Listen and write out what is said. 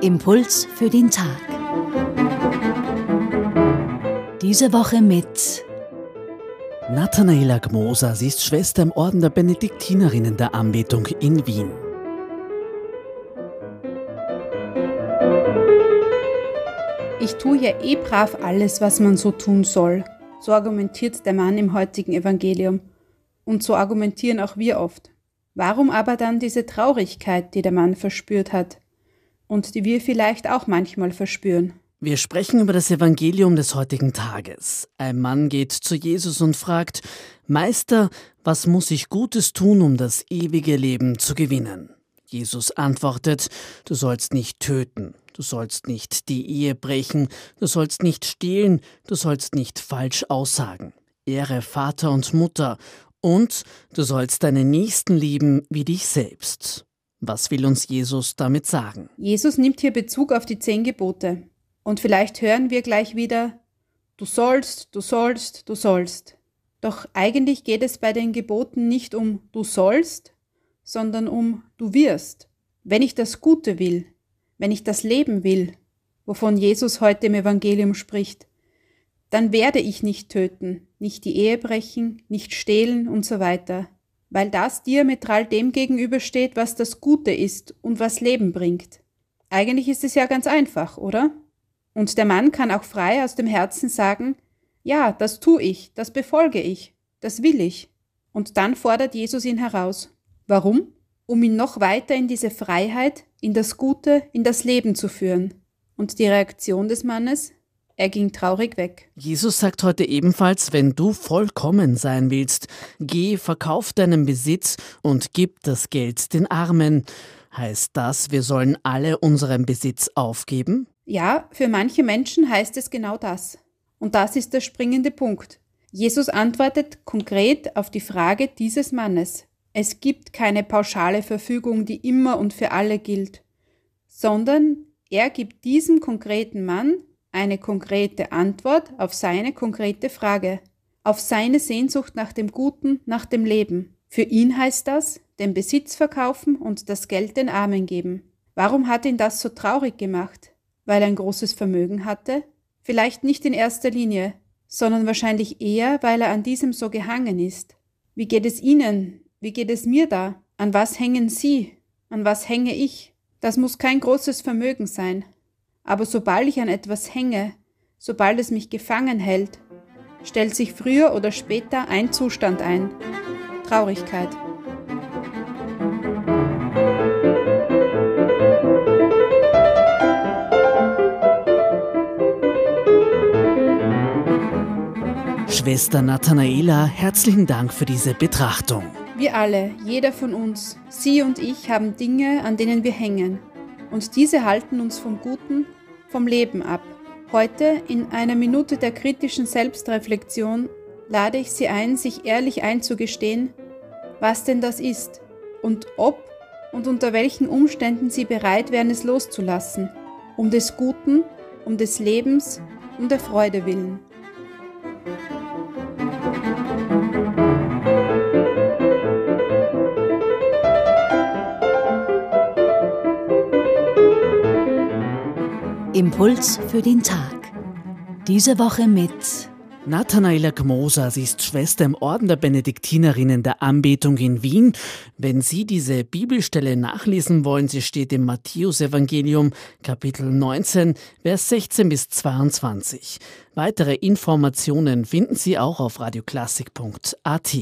Impuls für den Tag. Diese Woche mit Nathanaela Gmoser, sie ist Schwester im Orden der Benediktinerinnen der Anbetung in Wien. Ich tue ja eh brav alles, was man so tun soll. So argumentiert der Mann im heutigen Evangelium. Und so argumentieren auch wir oft. Warum aber dann diese Traurigkeit, die der Mann verspürt hat und die wir vielleicht auch manchmal verspüren? Wir sprechen über das Evangelium des heutigen Tages. Ein Mann geht zu Jesus und fragt, Meister, was muss ich Gutes tun, um das ewige Leben zu gewinnen? Jesus antwortet, du sollst nicht töten, du sollst nicht die Ehe brechen, du sollst nicht stehlen, du sollst nicht falsch aussagen. Ehre Vater und Mutter und du sollst deinen Nächsten lieben wie dich selbst. Was will uns Jesus damit sagen? Jesus nimmt hier Bezug auf die zehn Gebote. Und vielleicht hören wir gleich wieder, du sollst, du sollst, du sollst. Doch eigentlich geht es bei den Geboten nicht um du sollst, sondern um du wirst. Wenn ich das Gute will, wenn ich das Leben will, wovon Jesus heute im Evangelium spricht, dann werde ich nicht töten, nicht die Ehe brechen, nicht stehlen und so weiter, weil das diametral dem gegenübersteht, was das Gute ist und was Leben bringt. Eigentlich ist es ja ganz einfach, oder? Und der Mann kann auch frei aus dem Herzen sagen, ja, das tu ich, das befolge ich, das will ich. Und dann fordert Jesus ihn heraus. Warum? Um ihn noch weiter in diese Freiheit, in das Gute, in das Leben zu führen. Und die Reaktion des Mannes? Er ging traurig weg. Jesus sagt heute ebenfalls, wenn du vollkommen sein willst, geh, verkauf deinen Besitz und gib das Geld den Armen. Heißt das, wir sollen alle unseren Besitz aufgeben? Ja, für manche Menschen heißt es genau das. Und das ist der springende Punkt. Jesus antwortet konkret auf die Frage dieses Mannes. Es gibt keine pauschale Verfügung, die immer und für alle gilt, sondern er gibt diesem konkreten Mann eine konkrete Antwort auf seine konkrete Frage, auf seine Sehnsucht nach dem Guten, nach dem Leben. Für ihn heißt das, den Besitz verkaufen und das Geld den Armen geben. Warum hat ihn das so traurig gemacht? weil er ein großes Vermögen hatte? Vielleicht nicht in erster Linie, sondern wahrscheinlich eher, weil er an diesem so gehangen ist. Wie geht es Ihnen? Wie geht es mir da? An was hängen Sie? An was hänge ich? Das muss kein großes Vermögen sein. Aber sobald ich an etwas hänge, sobald es mich gefangen hält, stellt sich früher oder später ein Zustand ein. Traurigkeit. Schwester Nathanaela, herzlichen Dank für diese Betrachtung. Wir alle, jeder von uns, Sie und ich haben Dinge, an denen wir hängen. Und diese halten uns vom Guten, vom Leben ab. Heute, in einer Minute der kritischen Selbstreflexion, lade ich Sie ein, sich ehrlich einzugestehen, was denn das ist und ob und unter welchen Umständen Sie bereit wären, es loszulassen, um des Guten, um des Lebens, um der Freude willen. Impuls für den Tag. Diese Woche mit Nathanaela Gmoser, sie ist Schwester im Orden der Benediktinerinnen der Anbetung in Wien. Wenn Sie diese Bibelstelle nachlesen wollen, sie steht im Matthäusevangelium Kapitel 19, Vers 16 bis 22. Weitere Informationen finden Sie auch auf radioklassik.at.